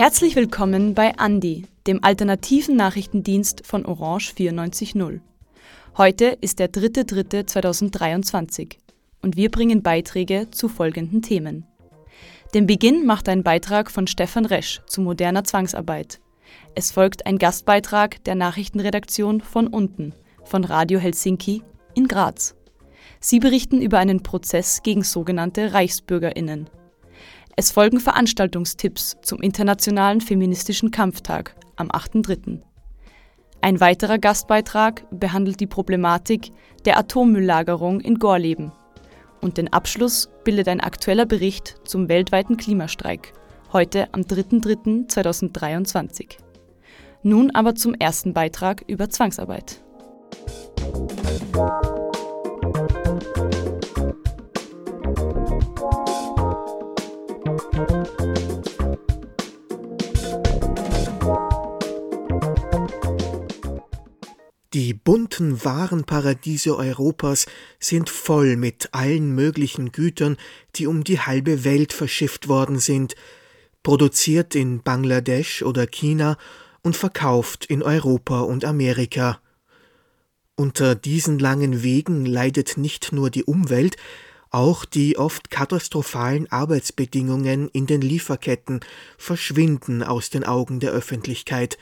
Herzlich willkommen bei Andi, dem alternativen Nachrichtendienst von Orange 94.0. Heute ist der 3.3.2023 und wir bringen Beiträge zu folgenden Themen. Den Beginn macht ein Beitrag von Stefan Resch zu moderner Zwangsarbeit. Es folgt ein Gastbeitrag der Nachrichtenredaktion von unten, von Radio Helsinki in Graz. Sie berichten über einen Prozess gegen sogenannte Reichsbürgerinnen. Es folgen Veranstaltungstipps zum Internationalen Feministischen Kampftag am 8.3. Ein weiterer Gastbeitrag behandelt die Problematik der Atommülllagerung in Gorleben. Und den Abschluss bildet ein aktueller Bericht zum weltweiten Klimastreik, heute am 3.3.2023. Nun aber zum ersten Beitrag über Zwangsarbeit. Bunten Warenparadiese Europas sind voll mit allen möglichen Gütern, die um die halbe Welt verschifft worden sind, produziert in Bangladesch oder China und verkauft in Europa und Amerika. Unter diesen langen Wegen leidet nicht nur die Umwelt, auch die oft katastrophalen Arbeitsbedingungen in den Lieferketten verschwinden aus den Augen der Öffentlichkeit.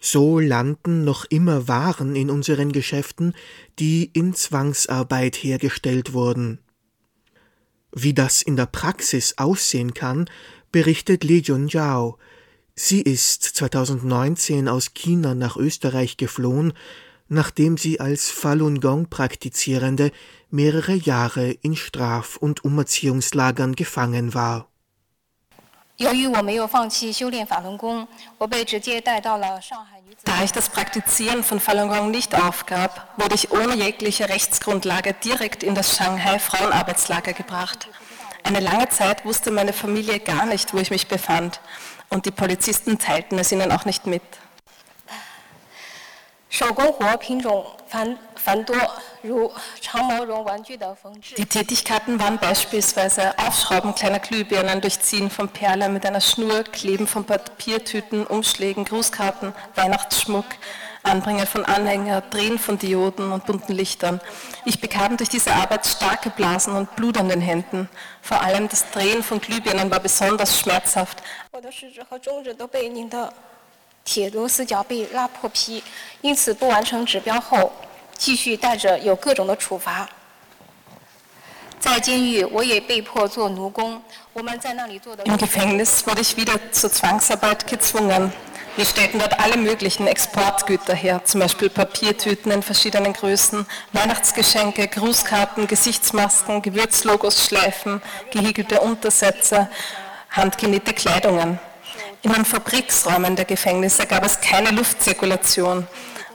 So landen noch immer Waren in unseren Geschäften, die in Zwangsarbeit hergestellt wurden. Wie das in der Praxis aussehen kann, berichtet Li Junjiao. Sie ist 2019 aus China nach Österreich geflohen, nachdem sie als Falun Gong Praktizierende mehrere Jahre in Straf- und Umerziehungslagern gefangen war. Da ich das Praktizieren von Falun Gong nicht aufgab, wurde ich ohne jegliche Rechtsgrundlage direkt in das Shanghai Frauenarbeitslager gebracht. Eine lange Zeit wusste meine Familie gar nicht, wo ich mich befand, und die Polizisten teilten es ihnen auch nicht mit. Die Tätigkeiten waren beispielsweise Aufschrauben kleiner Glühbirnen, Durchziehen von Perle mit einer Schnur, Kleben von Papiertüten, Umschlägen, Grußkarten, Weihnachtsschmuck, Anbringen von Anhänger, Drehen von Dioden und bunten Lichtern. Ich bekam durch diese Arbeit starke Blasen und Blut an den Händen. Vor allem das Drehen von Glühbirnen war besonders schmerzhaft. 铁螺丝脚被拉破皮，因此不完成指标后，继续带着有各种的处罚。在监狱，我也被迫做奴工。我们在那里做的。Im Gefängnis wurde ich wieder zur Zwangsarbeit gezwungen. Wir stellten dort alle möglichen Exportgüter her, zum Beispiel Papiertüten in verschiedenen Größen, Weihnachtsgeschenke, Grußkarten, Gesichtsmasken, Gewürzlogos, Schleifen, gehäkelte Untersätze, handgenähte Kleidungen. In den Fabriksräumen der Gefängnisse gab es keine Luftzirkulation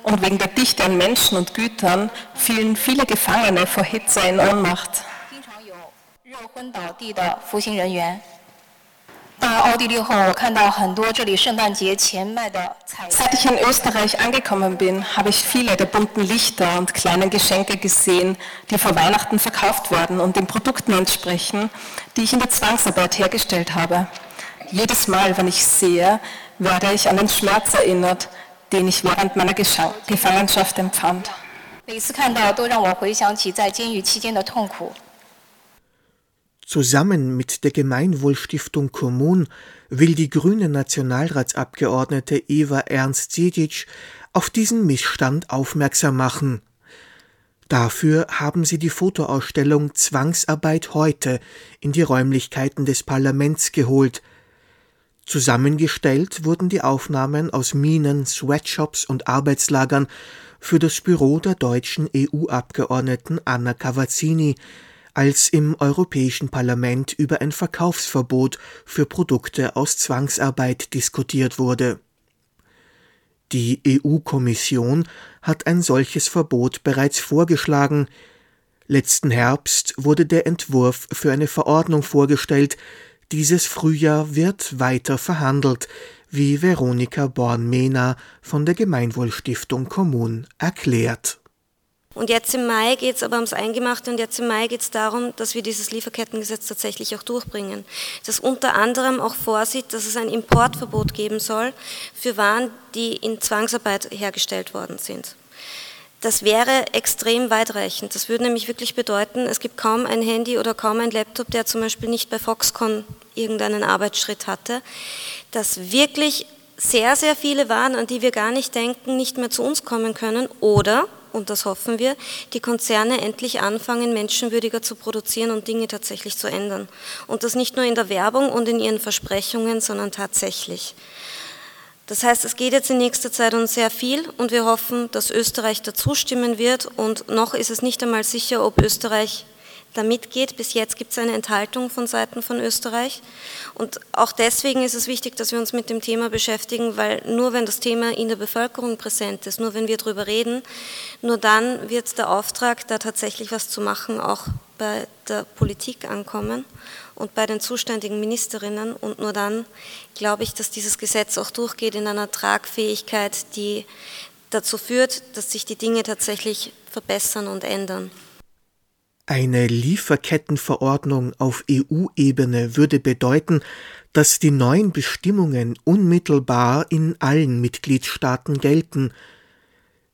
und wegen der Dichte an Menschen und Gütern fielen viele Gefangene vor Hitze in Ohnmacht. Seit ich in Österreich angekommen bin, habe ich viele der bunten Lichter und kleinen Geschenke gesehen, die vor Weihnachten verkauft werden und den Produkten entsprechen, die ich in der Zwangsarbeit hergestellt habe. Jedes Mal, wenn ich sehe, werde ich an den Schmerz erinnert, den ich während meiner Gefangenschaft empfand. Zusammen mit der Gemeinwohlstiftung Kommun will die grüne Nationalratsabgeordnete Eva Ernst-Sedic auf diesen Missstand aufmerksam machen. Dafür haben sie die Fotoausstellung Zwangsarbeit heute in die Räumlichkeiten des Parlaments geholt – Zusammengestellt wurden die Aufnahmen aus Minen, Sweatshops und Arbeitslagern für das Büro der deutschen EU-Abgeordneten Anna Cavazzini, als im Europäischen Parlament über ein Verkaufsverbot für Produkte aus Zwangsarbeit diskutiert wurde. Die EU-Kommission hat ein solches Verbot bereits vorgeschlagen. Letzten Herbst wurde der Entwurf für eine Verordnung vorgestellt, dieses Frühjahr wird weiter verhandelt, wie Veronika Born-Mehner von der Gemeinwohlstiftung Kommun erklärt. Und jetzt im Mai geht es aber ums Eingemachte und jetzt im Mai geht es darum, dass wir dieses Lieferkettengesetz tatsächlich auch durchbringen. Das unter anderem auch vorsieht, dass es ein Importverbot geben soll für Waren, die in Zwangsarbeit hergestellt worden sind. Das wäre extrem weitreichend. Das würde nämlich wirklich bedeuten, es gibt kaum ein Handy oder kaum ein Laptop, der zum Beispiel nicht bei Foxconn irgendeinen Arbeitsschritt hatte, dass wirklich sehr, sehr viele Waren, an die wir gar nicht denken, nicht mehr zu uns kommen können oder und das hoffen wir, die Konzerne endlich anfangen, menschenwürdiger zu produzieren und Dinge tatsächlich zu ändern. Und das nicht nur in der Werbung und in ihren Versprechungen, sondern tatsächlich. Das heißt, es geht jetzt in nächster Zeit um sehr viel und wir hoffen, dass Österreich dazu stimmen wird. Und noch ist es nicht einmal sicher, ob Österreich da mitgeht. Bis jetzt gibt es eine Enthaltung von Seiten von Österreich. Und auch deswegen ist es wichtig, dass wir uns mit dem Thema beschäftigen, weil nur wenn das Thema in der Bevölkerung präsent ist, nur wenn wir darüber reden, nur dann wird der Auftrag, da tatsächlich was zu machen, auch bei der Politik ankommen und bei den zuständigen Ministerinnen. Und nur dann glaube ich, dass dieses Gesetz auch durchgeht in einer Tragfähigkeit, die dazu führt, dass sich die Dinge tatsächlich verbessern und ändern. Eine Lieferkettenverordnung auf EU-Ebene würde bedeuten, dass die neuen Bestimmungen unmittelbar in allen Mitgliedstaaten gelten.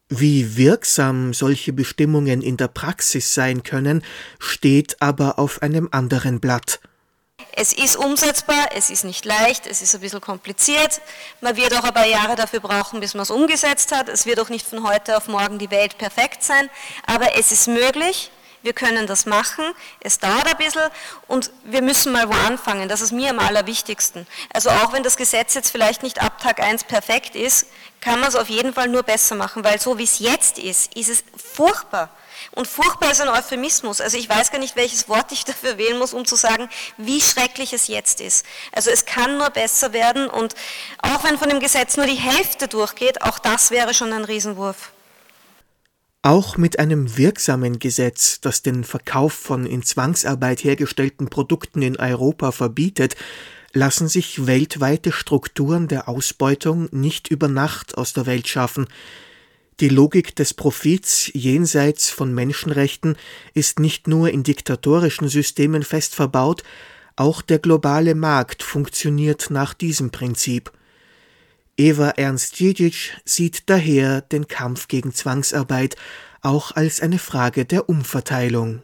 Wie wirksam solche Bestimmungen in der Praxis sein können, steht aber auf einem anderen Blatt. Es ist umsetzbar, es ist nicht leicht, es ist ein bisschen kompliziert. Man wird auch ein paar Jahre dafür brauchen, bis man es umgesetzt hat. Es wird auch nicht von heute auf morgen die Welt perfekt sein, aber es ist möglich wir können das machen, es dauert ein bisschen und wir müssen mal wo anfangen, das ist mir am allerwichtigsten. Also auch wenn das Gesetz jetzt vielleicht nicht ab Tag 1 perfekt ist, kann man es auf jeden Fall nur besser machen, weil so wie es jetzt ist, ist es furchtbar. Und furchtbar ist ein Euphemismus. Also ich weiß gar nicht, welches Wort ich dafür wählen muss, um zu sagen, wie schrecklich es jetzt ist. Also es kann nur besser werden und auch wenn von dem Gesetz nur die Hälfte durchgeht, auch das wäre schon ein Riesenwurf. Auch mit einem wirksamen Gesetz, das den Verkauf von in Zwangsarbeit hergestellten Produkten in Europa verbietet, lassen sich weltweite Strukturen der Ausbeutung nicht über Nacht aus der Welt schaffen. Die Logik des Profits jenseits von Menschenrechten ist nicht nur in diktatorischen Systemen fest verbaut, auch der globale Markt funktioniert nach diesem Prinzip. Eva Ernst Djidic sieht daher den Kampf gegen Zwangsarbeit auch als eine Frage der Umverteilung.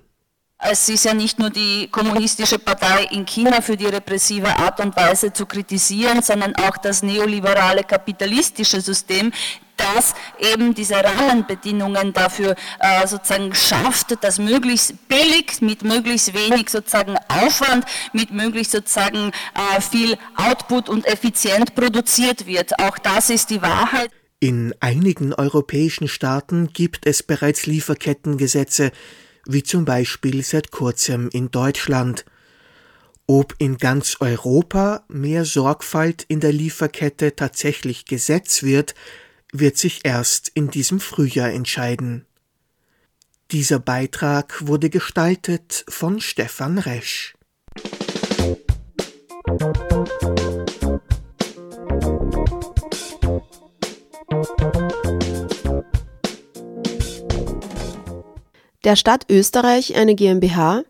Es ist ja nicht nur die kommunistische Partei in China für die repressive Art und Weise zu kritisieren, sondern auch das neoliberale kapitalistische System, das eben diese Rahmenbedingungen dafür äh, sozusagen schafft, dass möglichst billig, mit möglichst wenig sozusagen Aufwand, mit möglichst sozusagen äh, viel Output und effizient produziert wird. Auch das ist die Wahrheit. In einigen europäischen Staaten gibt es bereits Lieferkettengesetze, wie zum Beispiel seit kurzem in Deutschland. Ob in ganz Europa mehr Sorgfalt in der Lieferkette tatsächlich Gesetz wird, wird sich erst in diesem Frühjahr entscheiden. Dieser Beitrag wurde gestaltet von Stefan Resch. Der Stadt Österreich eine GmbH,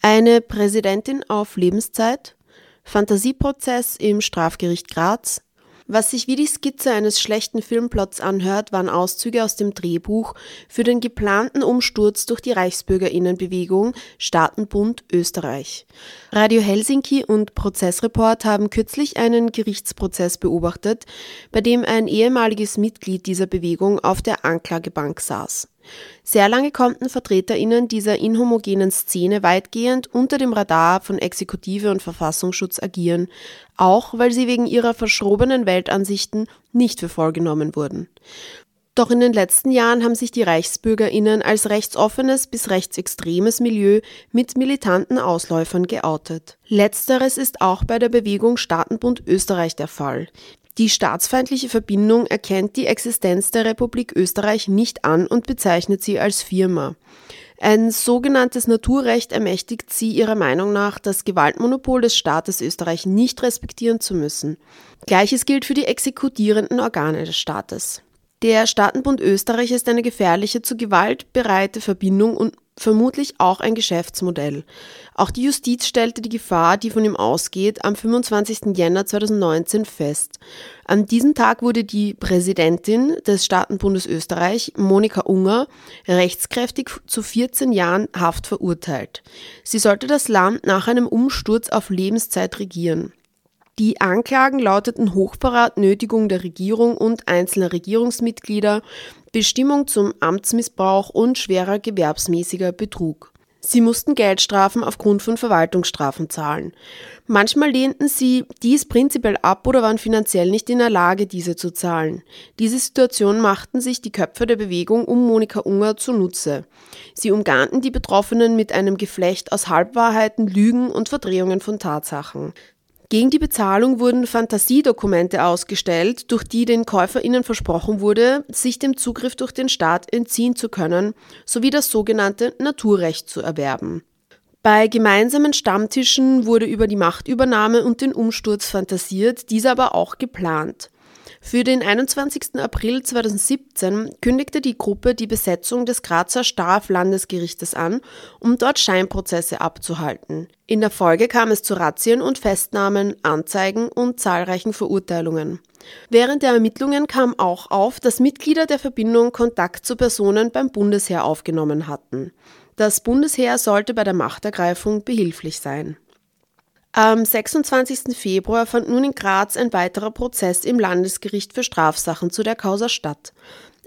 eine Präsidentin auf Lebenszeit, Fantasieprozess im Strafgericht Graz, was sich wie die Skizze eines schlechten Filmplots anhört, waren Auszüge aus dem Drehbuch für den geplanten Umsturz durch die Reichsbürgerinnenbewegung Staatenbund Österreich. Radio Helsinki und Prozessreport haben kürzlich einen Gerichtsprozess beobachtet, bei dem ein ehemaliges Mitglied dieser Bewegung auf der Anklagebank saß. Sehr lange konnten VertreterInnen dieser inhomogenen Szene weitgehend unter dem Radar von Exekutive und Verfassungsschutz agieren, auch weil sie wegen ihrer verschrobenen Weltansichten nicht für voll genommen wurden. Doch in den letzten Jahren haben sich die ReichsbürgerInnen als rechtsoffenes bis rechtsextremes Milieu mit militanten Ausläufern geoutet. Letzteres ist auch bei der Bewegung Staatenbund Österreich der Fall. Die staatsfeindliche Verbindung erkennt die Existenz der Republik Österreich nicht an und bezeichnet sie als Firma. Ein sogenanntes Naturrecht ermächtigt sie ihrer Meinung nach, das Gewaltmonopol des Staates Österreich nicht respektieren zu müssen. Gleiches gilt für die exekutierenden Organe des Staates. Der Staatenbund Österreich ist eine gefährliche, zu Gewalt bereite Verbindung und vermutlich auch ein Geschäftsmodell. Auch die Justiz stellte die Gefahr, die von ihm ausgeht, am 25. Jänner 2019 fest. An diesem Tag wurde die Präsidentin des Staatenbundes Österreich, Monika Unger, rechtskräftig zu 14 Jahren Haft verurteilt. Sie sollte das Land nach einem Umsturz auf Lebenszeit regieren. Die Anklagen lauteten Hochverrat, Nötigung der Regierung und einzelner Regierungsmitglieder, Bestimmung zum Amtsmissbrauch und schwerer gewerbsmäßiger Betrug. Sie mussten Geldstrafen aufgrund von Verwaltungsstrafen zahlen. Manchmal lehnten sie dies prinzipiell ab oder waren finanziell nicht in der Lage, diese zu zahlen. Diese Situation machten sich die Köpfe der Bewegung um Monika Unger zunutze. Sie umgarnten die Betroffenen mit einem Geflecht aus Halbwahrheiten, Lügen und Verdrehungen von Tatsachen. Gegen die Bezahlung wurden Fantasiedokumente ausgestellt, durch die den KäuferInnen versprochen wurde, sich dem Zugriff durch den Staat entziehen zu können, sowie das sogenannte Naturrecht zu erwerben. Bei gemeinsamen Stammtischen wurde über die Machtübernahme und den Umsturz fantasiert, dieser aber auch geplant. Für den 21. April 2017 kündigte die Gruppe die Besetzung des Grazer Straflandesgerichtes an, um dort Scheinprozesse abzuhalten. In der Folge kam es zu Razzien und Festnahmen, Anzeigen und zahlreichen Verurteilungen. Während der Ermittlungen kam auch auf, dass Mitglieder der Verbindung Kontakt zu Personen beim Bundesheer aufgenommen hatten. Das Bundesheer sollte bei der Machtergreifung behilflich sein. Am 26. Februar fand nun in Graz ein weiterer Prozess im Landesgericht für Strafsachen zu der Causa statt.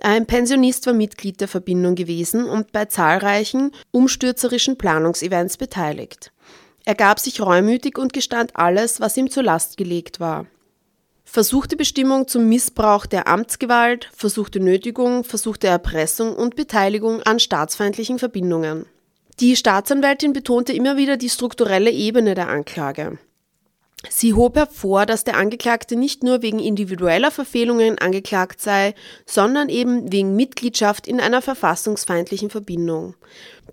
Ein Pensionist war Mitglied der Verbindung gewesen und bei zahlreichen umstürzerischen Planungsevents beteiligt. Er gab sich reumütig und gestand alles, was ihm zur Last gelegt war. Versuchte Bestimmung zum Missbrauch der Amtsgewalt, versuchte Nötigung, versuchte Erpressung und Beteiligung an staatsfeindlichen Verbindungen. Die Staatsanwältin betonte immer wieder die strukturelle Ebene der Anklage. Sie hob hervor, dass der Angeklagte nicht nur wegen individueller Verfehlungen angeklagt sei, sondern eben wegen Mitgliedschaft in einer verfassungsfeindlichen Verbindung.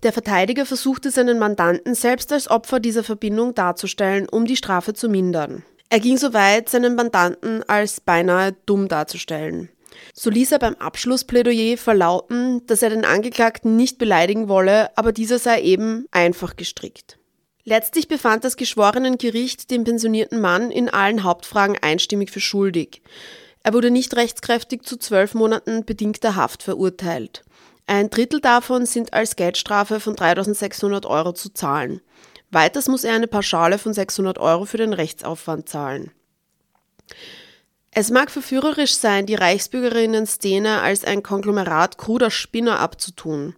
Der Verteidiger versuchte seinen Mandanten selbst als Opfer dieser Verbindung darzustellen, um die Strafe zu mindern. Er ging so weit, seinen Mandanten als beinahe dumm darzustellen. So ließ er beim Abschlussplädoyer verlauten, dass er den Angeklagten nicht beleidigen wolle, aber dieser sei eben einfach gestrickt. Letztlich befand das Geschworenengericht den pensionierten Mann in allen Hauptfragen einstimmig für schuldig. Er wurde nicht rechtskräftig zu zwölf Monaten bedingter Haft verurteilt. Ein Drittel davon sind als Geldstrafe von 3600 Euro zu zahlen. Weiters muss er eine Pauschale von 600 Euro für den Rechtsaufwand zahlen. Es mag verführerisch sein, die Reichsbürgerinnen-Szene als ein Konglomerat kruder Spinner abzutun.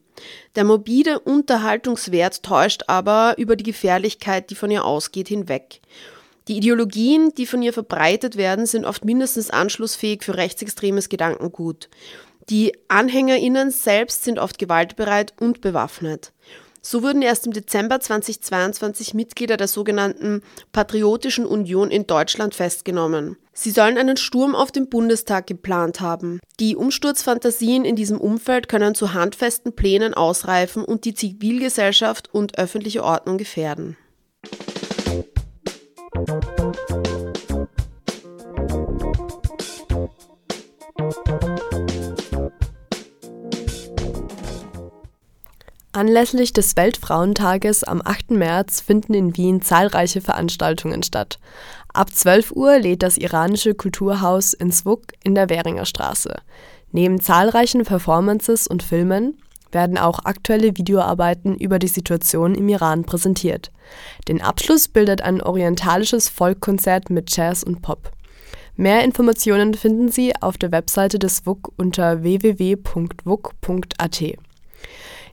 Der mobile Unterhaltungswert täuscht aber über die Gefährlichkeit, die von ihr ausgeht, hinweg. Die Ideologien, die von ihr verbreitet werden, sind oft mindestens anschlussfähig für rechtsextremes Gedankengut. Die AnhängerInnen selbst sind oft gewaltbereit und bewaffnet. So wurden erst im Dezember 2022 Mitglieder der sogenannten Patriotischen Union in Deutschland festgenommen. Sie sollen einen Sturm auf den Bundestag geplant haben. Die Umsturzfantasien in diesem Umfeld können zu handfesten Plänen ausreifen und die Zivilgesellschaft und öffentliche Ordnung gefährden. Anlässlich des Weltfrauentages am 8. März finden in Wien zahlreiche Veranstaltungen statt. Ab 12 Uhr lädt das iranische Kulturhaus in Zwuk in der Währinger Straße. Neben zahlreichen Performances und Filmen werden auch aktuelle Videoarbeiten über die Situation im Iran präsentiert. Den Abschluss bildet ein orientalisches Folkkonzert mit Jazz und Pop. Mehr Informationen finden Sie auf der Webseite des WUK unter www.wuk.at.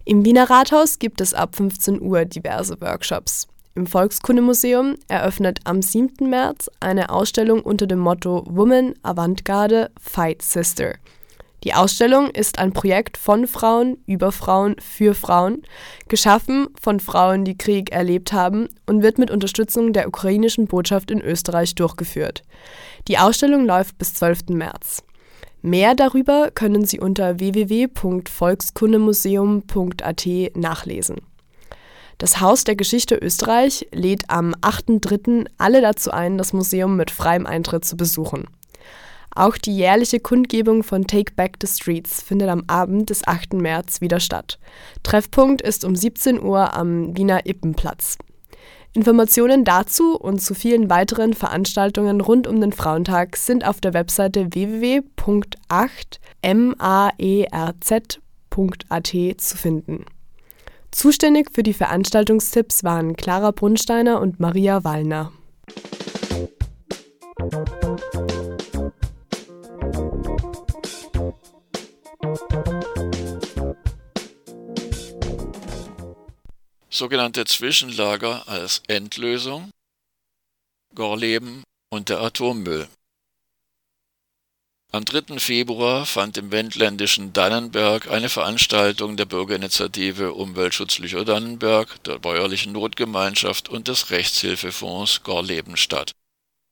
Im Wiener Rathaus gibt es ab 15 Uhr diverse Workshops. Im Volkskundemuseum eröffnet am 7. März eine Ausstellung unter dem Motto Woman Avantgarde Fight Sister. Die Ausstellung ist ein Projekt von Frauen, über Frauen, für Frauen, geschaffen von Frauen, die Krieg erlebt haben und wird mit Unterstützung der ukrainischen Botschaft in Österreich durchgeführt. Die Ausstellung läuft bis 12. März. Mehr darüber können Sie unter www.volkskundemuseum.at nachlesen. Das Haus der Geschichte Österreich lädt am 8.3. alle dazu ein, das Museum mit freiem Eintritt zu besuchen. Auch die jährliche Kundgebung von Take Back the Streets findet am Abend des 8. März wieder statt. Treffpunkt ist um 17 Uhr am Wiener Ippenplatz. Informationen dazu und zu vielen weiteren Veranstaltungen rund um den Frauentag sind auf der Webseite www.8merz.at zu finden. Zuständig für die Veranstaltungstipps waren Clara Brunsteiner und Maria Wallner. Sogenannte Zwischenlager als Endlösung, Gorleben und der Atommüll. Am 3. Februar fand im wendländischen Dannenberg eine Veranstaltung der Bürgerinitiative Umweltschutz Lüchow-Dannenberg, der bäuerlichen Notgemeinschaft und des Rechtshilfefonds Gorleben statt.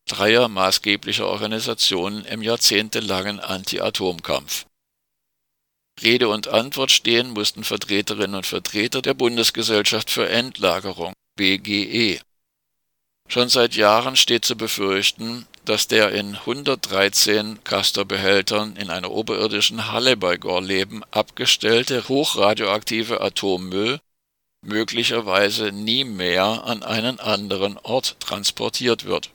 Dreier maßgeblicher Organisationen im jahrzehntelangen Anti-Atomkampf. Rede und Antwort stehen mussten Vertreterinnen und Vertreter der Bundesgesellschaft für Endlagerung BGE. Schon seit Jahren steht zu befürchten, dass der in 113 Castor-Behältern in einer oberirdischen Halle bei Gorleben abgestellte hochradioaktive Atommüll möglicherweise nie mehr an einen anderen Ort transportiert wird.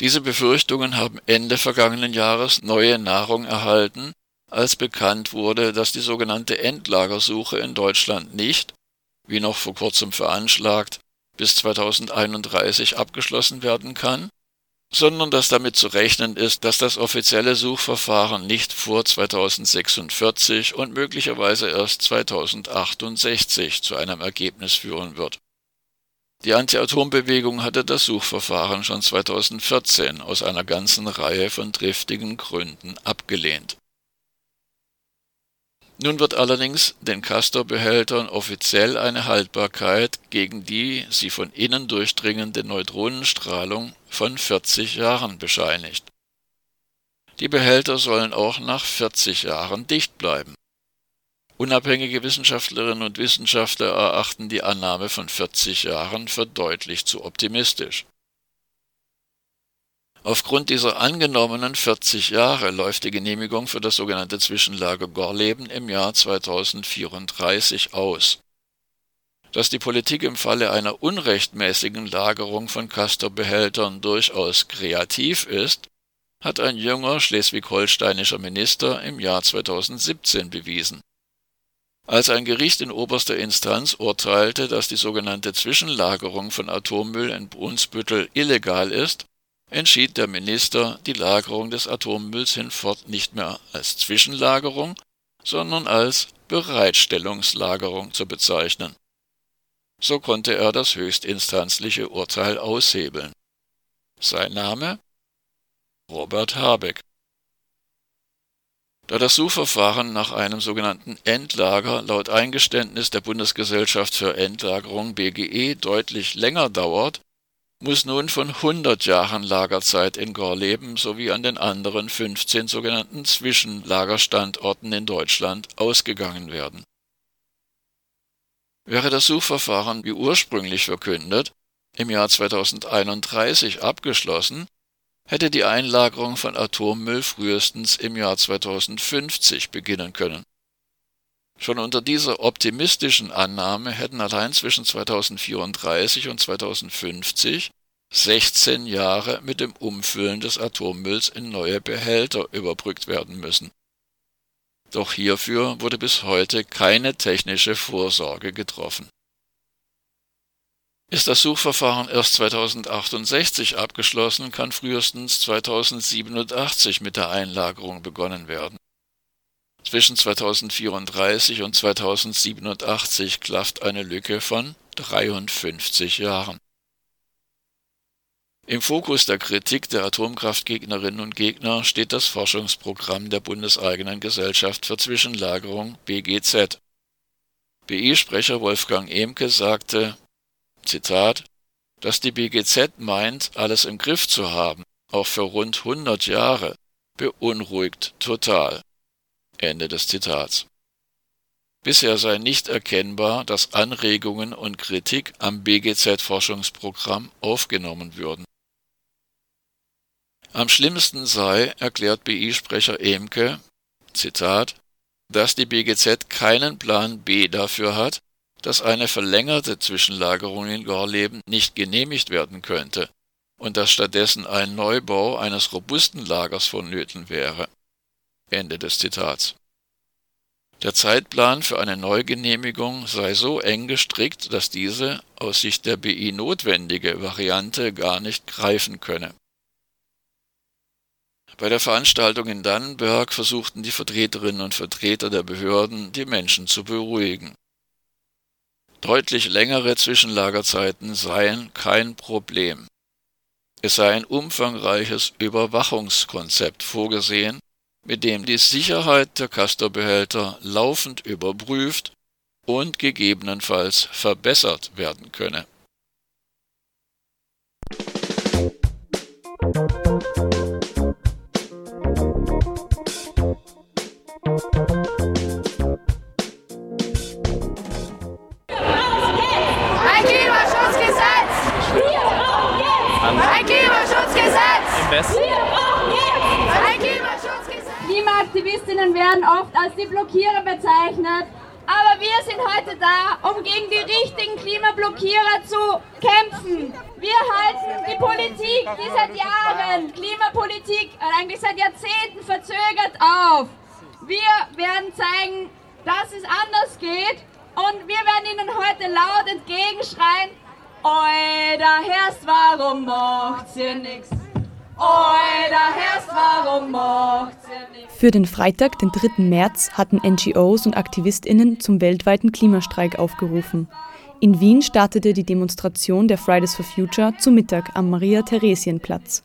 Diese Befürchtungen haben Ende vergangenen Jahres neue Nahrung erhalten, als bekannt wurde, dass die sogenannte Endlagersuche in Deutschland nicht, wie noch vor kurzem veranschlagt, bis 2031 abgeschlossen werden kann, sondern dass damit zu rechnen ist, dass das offizielle Suchverfahren nicht vor 2046 und möglicherweise erst 2068 zu einem Ergebnis führen wird. Die Anti-Atom-Bewegung hatte das Suchverfahren schon 2014 aus einer ganzen Reihe von triftigen Gründen abgelehnt. Nun wird allerdings den Castor-Behältern offiziell eine Haltbarkeit gegen die sie von innen durchdringende Neutronenstrahlung von 40 Jahren bescheinigt. Die Behälter sollen auch nach 40 Jahren dicht bleiben. Unabhängige Wissenschaftlerinnen und Wissenschaftler erachten die Annahme von 40 Jahren für deutlich zu optimistisch. Aufgrund dieser angenommenen 40 Jahre läuft die Genehmigung für das sogenannte Zwischenlager Gorleben im Jahr 2034 aus. Dass die Politik im Falle einer unrechtmäßigen Lagerung von Castor-Behältern durchaus kreativ ist, hat ein junger schleswig-holsteinischer Minister im Jahr 2017 bewiesen. Als ein Gericht in oberster Instanz urteilte, dass die sogenannte Zwischenlagerung von Atommüll in Brunsbüttel illegal ist, entschied der Minister, die Lagerung des Atommülls hinfort nicht mehr als Zwischenlagerung, sondern als Bereitstellungslagerung zu bezeichnen. So konnte er das höchstinstanzliche Urteil aushebeln. Sein Name? Robert Habeck. Da das Suchverfahren nach einem sogenannten Endlager laut Eingeständnis der Bundesgesellschaft für Endlagerung BGE deutlich länger dauert, muss nun von 100 Jahren Lagerzeit in Gorleben sowie an den anderen 15 sogenannten Zwischenlagerstandorten in Deutschland ausgegangen werden. Wäre das Suchverfahren wie ursprünglich verkündet im Jahr 2031 abgeschlossen, hätte die Einlagerung von Atommüll frühestens im Jahr 2050 beginnen können. Schon unter dieser optimistischen Annahme hätten allein zwischen 2034 und 2050 16 Jahre mit dem Umfüllen des Atommülls in neue Behälter überbrückt werden müssen. Doch hierfür wurde bis heute keine technische Vorsorge getroffen. Ist das Suchverfahren erst 2068 abgeschlossen, kann frühestens 2087 mit der Einlagerung begonnen werden. Zwischen 2034 und 2087 klafft eine Lücke von 53 Jahren. Im Fokus der Kritik der Atomkraftgegnerinnen und Gegner steht das Forschungsprogramm der bundeseigenen Gesellschaft für Zwischenlagerung BGZ. BI-Sprecher Wolfgang Emke sagte, Zitat, dass die BGZ meint, alles im Griff zu haben, auch für rund 100 Jahre, beunruhigt total. Ende des Zitats. Bisher sei nicht erkennbar, dass Anregungen und Kritik am BGZ-Forschungsprogramm aufgenommen würden. Am schlimmsten sei, erklärt BI-Sprecher Emke, Zitat, dass die BGZ keinen Plan B dafür hat, dass eine verlängerte Zwischenlagerung in Gorleben nicht genehmigt werden könnte und dass stattdessen ein Neubau eines robusten Lagers vonnöten wäre. Ende des Zitats. Der Zeitplan für eine Neugenehmigung sei so eng gestrickt, dass diese aus Sicht der BI notwendige Variante gar nicht greifen könne. Bei der Veranstaltung in Dannenberg versuchten die Vertreterinnen und Vertreter der Behörden, die Menschen zu beruhigen. Deutlich längere Zwischenlagerzeiten seien kein Problem. Es sei ein umfangreiches Überwachungskonzept vorgesehen, mit dem die Sicherheit der Castor-Behälter laufend überprüft und gegebenenfalls verbessert werden könne. Ein Klimaschutzgesetz! Ein Klimaschutzgesetz! Im Westen. Ein Klimaschutzgesetz! Klimaaktivistinnen werden oft als die Blockierer bezeichnet, aber wir sind heute da, um gegen die richtigen Klimablockierer zu kämpfen. Wir halten die Politik, die seit Jahren Klimapolitik, eigentlich seit Jahrzehnten verzögert auf. Wir werden zeigen, dass es anders geht und wir werden Ihnen heute laut entgegenschreien, da Herrst, warum macht ihr nix? Für den Freitag, den 3. März, hatten NGOs und AktivistInnen zum weltweiten Klimastreik aufgerufen. In Wien startete die Demonstration der Fridays for Future zu Mittag am Maria-Theresien-Platz.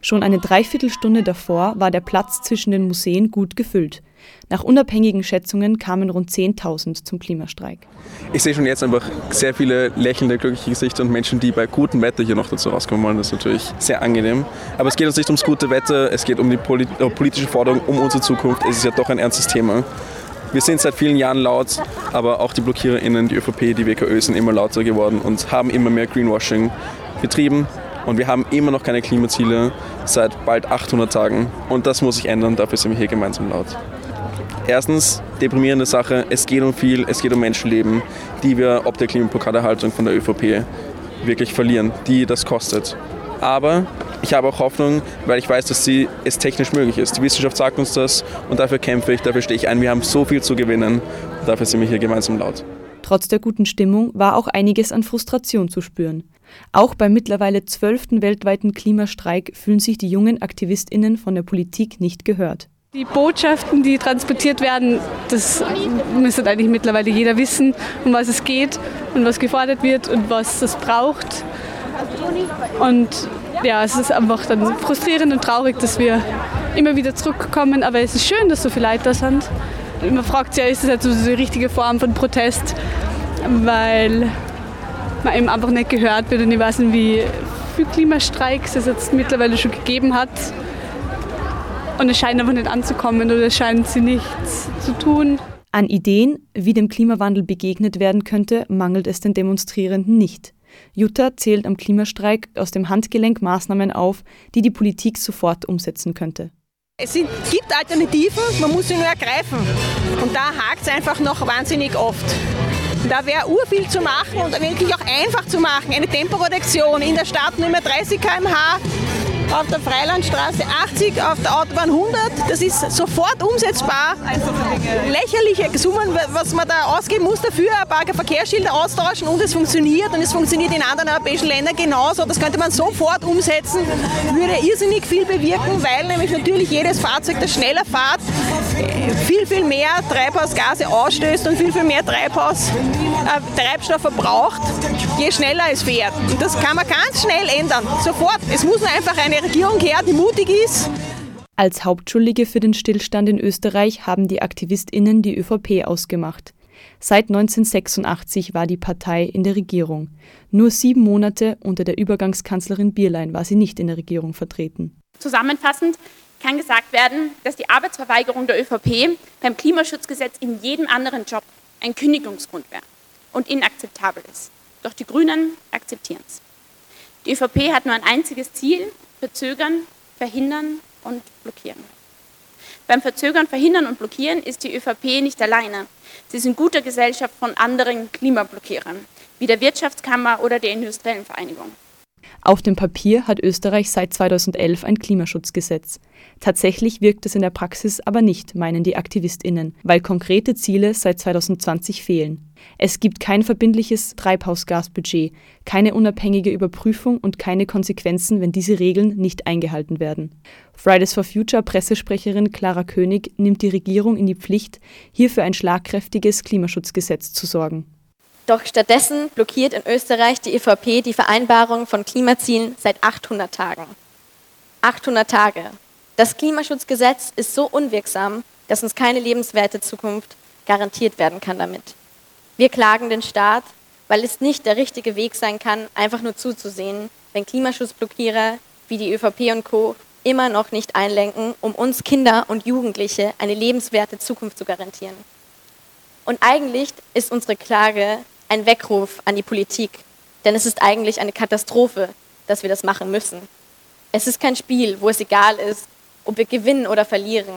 Schon eine Dreiviertelstunde davor war der Platz zwischen den Museen gut gefüllt. Nach unabhängigen Schätzungen kamen rund 10.000 zum Klimastreik. Ich sehe schon jetzt einfach sehr viele lächelnde, glückliche Gesichter und Menschen, die bei gutem Wetter hier noch dazu rauskommen wollen. Das ist natürlich sehr angenehm. Aber es geht uns nicht ums gute Wetter, es geht um die polit äh, politische Forderung, um unsere Zukunft. Es ist ja doch ein ernstes Thema. Wir sind seit vielen Jahren laut, aber auch die BlockiererInnen, die ÖVP, die WKÖ sind immer lauter geworden und haben immer mehr Greenwashing betrieben. Und wir haben immer noch keine Klimaziele seit bald 800 Tagen. Und das muss sich ändern, dafür sind wir hier gemeinsam laut. Erstens, deprimierende Sache, es geht um viel, es geht um Menschenleben, die wir ob der Klimablockadehaltung von der ÖVP wirklich verlieren, die das kostet. Aber ich habe auch Hoffnung, weil ich weiß, dass sie, es technisch möglich ist. Die Wissenschaft sagt uns das und dafür kämpfe ich, dafür stehe ich ein. Wir haben so viel zu gewinnen und dafür sind wir hier gemeinsam laut. Trotz der guten Stimmung war auch einiges an Frustration zu spüren. Auch beim mittlerweile zwölften weltweiten Klimastreik fühlen sich die jungen AktivistInnen von der Politik nicht gehört. Die Botschaften, die transportiert werden, das müsste eigentlich mittlerweile jeder wissen, um was es geht und was gefordert wird und was es braucht. Und ja, es ist einfach dann frustrierend und traurig, dass wir immer wieder zurückkommen, aber es ist schön, dass so viele Leute da sind. Man fragt sich ja, ist das jetzt so die richtige Form von Protest, weil man eben einfach nicht gehört wird und ich weiß nicht, wie viele Klimastreiks es jetzt mittlerweile schon gegeben hat. Und es scheint einfach nicht anzukommen oder es scheint sie nichts zu tun. An Ideen, wie dem Klimawandel begegnet werden könnte, mangelt es den Demonstrierenden nicht. Jutta zählt am Klimastreik aus dem Handgelenk Maßnahmen auf, die die Politik sofort umsetzen könnte. Es sind, gibt Alternativen, man muss sie nur ergreifen. Und da hakt es einfach noch wahnsinnig oft. Da wäre urviel zu machen und wirklich auch einfach zu machen. Eine Temporeduktion in der Stadt nur mehr 30 km/h, auf der Freilandstraße 80, auf der Autobahn 100. Das ist sofort umsetzbar. Lächerliche Summen, was man da ausgeben muss dafür, ein paar Verkehrsschilder austauschen und es funktioniert. Und es funktioniert in anderen europäischen Ländern genauso. Das könnte man sofort umsetzen, würde irrsinnig viel bewirken, weil nämlich natürlich jedes Fahrzeug, das schneller fährt, viel, viel mehr Treibhausgase ausstößt und viel, viel mehr Treibhaus, äh, Treibstoff verbraucht, je schneller es fährt. Und das kann man ganz schnell ändern, sofort. Es muss nur einfach eine Regierung her, die mutig ist. Als Hauptschuldige für den Stillstand in Österreich haben die AktivistInnen die ÖVP ausgemacht. Seit 1986 war die Partei in der Regierung. Nur sieben Monate unter der Übergangskanzlerin Bierlein war sie nicht in der Regierung vertreten. Zusammenfassend kann gesagt werden, dass die Arbeitsverweigerung der ÖVP beim Klimaschutzgesetz in jedem anderen Job ein Kündigungsgrund wäre und inakzeptabel ist. Doch die Grünen akzeptieren es. Die ÖVP hat nur ein einziges Ziel, verzögern, verhindern und blockieren. Beim Verzögern, Verhindern und Blockieren ist die ÖVP nicht alleine. Sie ist in guter Gesellschaft von anderen Klimablockierern, wie der Wirtschaftskammer oder der Industriellen Vereinigung. Auf dem Papier hat Österreich seit 2011 ein Klimaschutzgesetz. Tatsächlich wirkt es in der Praxis aber nicht, meinen die Aktivistinnen, weil konkrete Ziele seit 2020 fehlen. Es gibt kein verbindliches Treibhausgasbudget, keine unabhängige Überprüfung und keine Konsequenzen, wenn diese Regeln nicht eingehalten werden. Fridays for Future Pressesprecherin Clara König nimmt die Regierung in die Pflicht, hier für ein schlagkräftiges Klimaschutzgesetz zu sorgen. Doch stattdessen blockiert in Österreich die ÖVP die Vereinbarung von Klimazielen seit 800 Tagen. 800 Tage. Das Klimaschutzgesetz ist so unwirksam, dass uns keine lebenswerte Zukunft garantiert werden kann damit. Wir klagen den Staat, weil es nicht der richtige Weg sein kann, einfach nur zuzusehen, wenn Klimaschutzblockierer wie die ÖVP und Co. immer noch nicht einlenken, um uns Kinder und Jugendliche eine lebenswerte Zukunft zu garantieren. Und eigentlich ist unsere Klage ein Weckruf an die Politik, denn es ist eigentlich eine Katastrophe, dass wir das machen müssen. Es ist kein Spiel, wo es egal ist, ob wir gewinnen oder verlieren.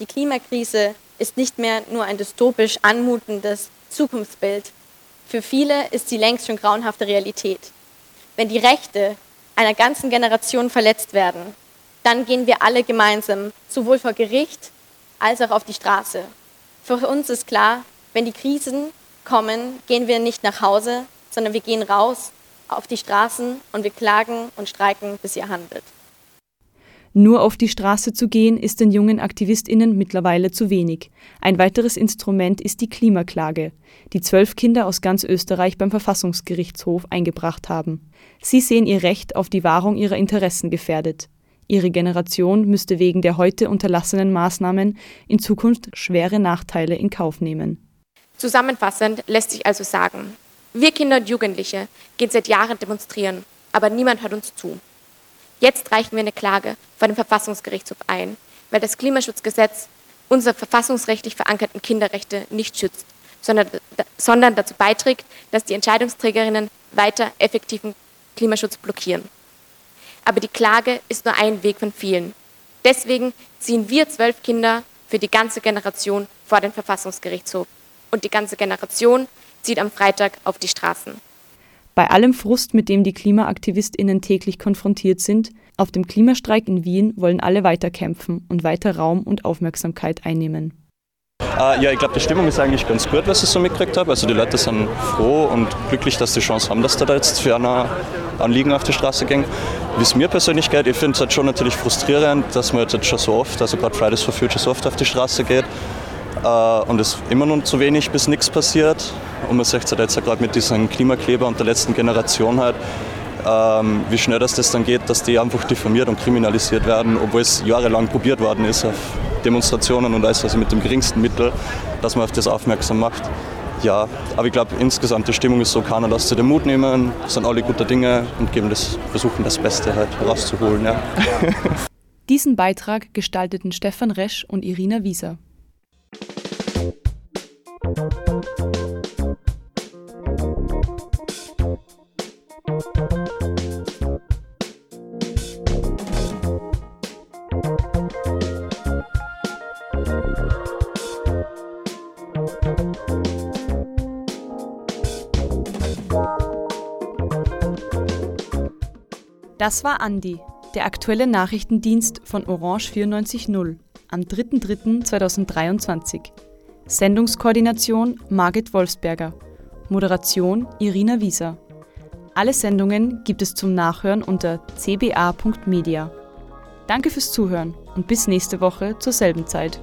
Die Klimakrise ist nicht mehr nur ein dystopisch anmutendes Zukunftsbild. Für viele ist sie längst schon grauenhafte Realität. Wenn die Rechte einer ganzen Generation verletzt werden, dann gehen wir alle gemeinsam sowohl vor Gericht als auch auf die Straße. Für uns ist klar, wenn die Krisen kommen, gehen wir nicht nach Hause, sondern wir gehen raus auf die Straßen und wir klagen und streiken, bis ihr handelt. Nur auf die Straße zu gehen, ist den jungen Aktivistinnen mittlerweile zu wenig. Ein weiteres Instrument ist die Klimaklage, die zwölf Kinder aus ganz Österreich beim Verfassungsgerichtshof eingebracht haben. Sie sehen ihr Recht auf die Wahrung ihrer Interessen gefährdet. Ihre Generation müsste wegen der heute unterlassenen Maßnahmen in Zukunft schwere Nachteile in Kauf nehmen. Zusammenfassend lässt sich also sagen, wir Kinder und Jugendliche gehen seit Jahren demonstrieren, aber niemand hört uns zu. Jetzt reichen wir eine Klage vor dem Verfassungsgerichtshof ein, weil das Klimaschutzgesetz unsere verfassungsrechtlich verankerten Kinderrechte nicht schützt, sondern, sondern dazu beiträgt, dass die Entscheidungsträgerinnen weiter effektiven Klimaschutz blockieren. Aber die Klage ist nur ein Weg von vielen. Deswegen ziehen wir zwölf Kinder für die ganze Generation vor den Verfassungsgerichtshof. Und die ganze Generation zieht am Freitag auf die Straßen. Bei allem Frust, mit dem die KlimaaktivistInnen täglich konfrontiert sind, auf dem Klimastreik in Wien wollen alle weiterkämpfen und weiter Raum und Aufmerksamkeit einnehmen. Uh, ja, ich glaube, die Stimmung ist eigentlich ganz gut, was ich so mitgekriegt habe. Also die Leute sind froh und glücklich, dass sie die Chance haben, dass da jetzt für ein Anliegen auf die Straße gehen. Wie es mir persönlich geht, ich finde es halt schon natürlich frustrierend, dass man jetzt schon so oft, also gerade Fridays for Future so oft auf die Straße geht uh, und es immer noch zu wenig bis nichts passiert. Und man sieht es halt jetzt gerade mit diesen Klimakleber und der letzten Generation halt, ähm, wie schnell das, das dann geht, dass die einfach diffamiert und kriminalisiert werden, obwohl es jahrelang probiert worden ist auf Demonstrationen und alles, also mit dem geringsten Mittel, dass man auf das aufmerksam macht. Ja, aber ich glaube, insgesamt die Stimmung ist so, keiner lässt sich den Mut nehmen, sind alle gute Dinge und geben das, versuchen das Beste halt herauszuholen. Ja. Diesen Beitrag gestalteten Stefan Resch und Irina Wieser. Das war Andi, der aktuelle Nachrichtendienst von Orange 94.0 am 3.3.2023. Sendungskoordination Margit Wolfsberger. Moderation Irina Wieser. Alle Sendungen gibt es zum Nachhören unter cba.media. Danke fürs Zuhören und bis nächste Woche zur selben Zeit.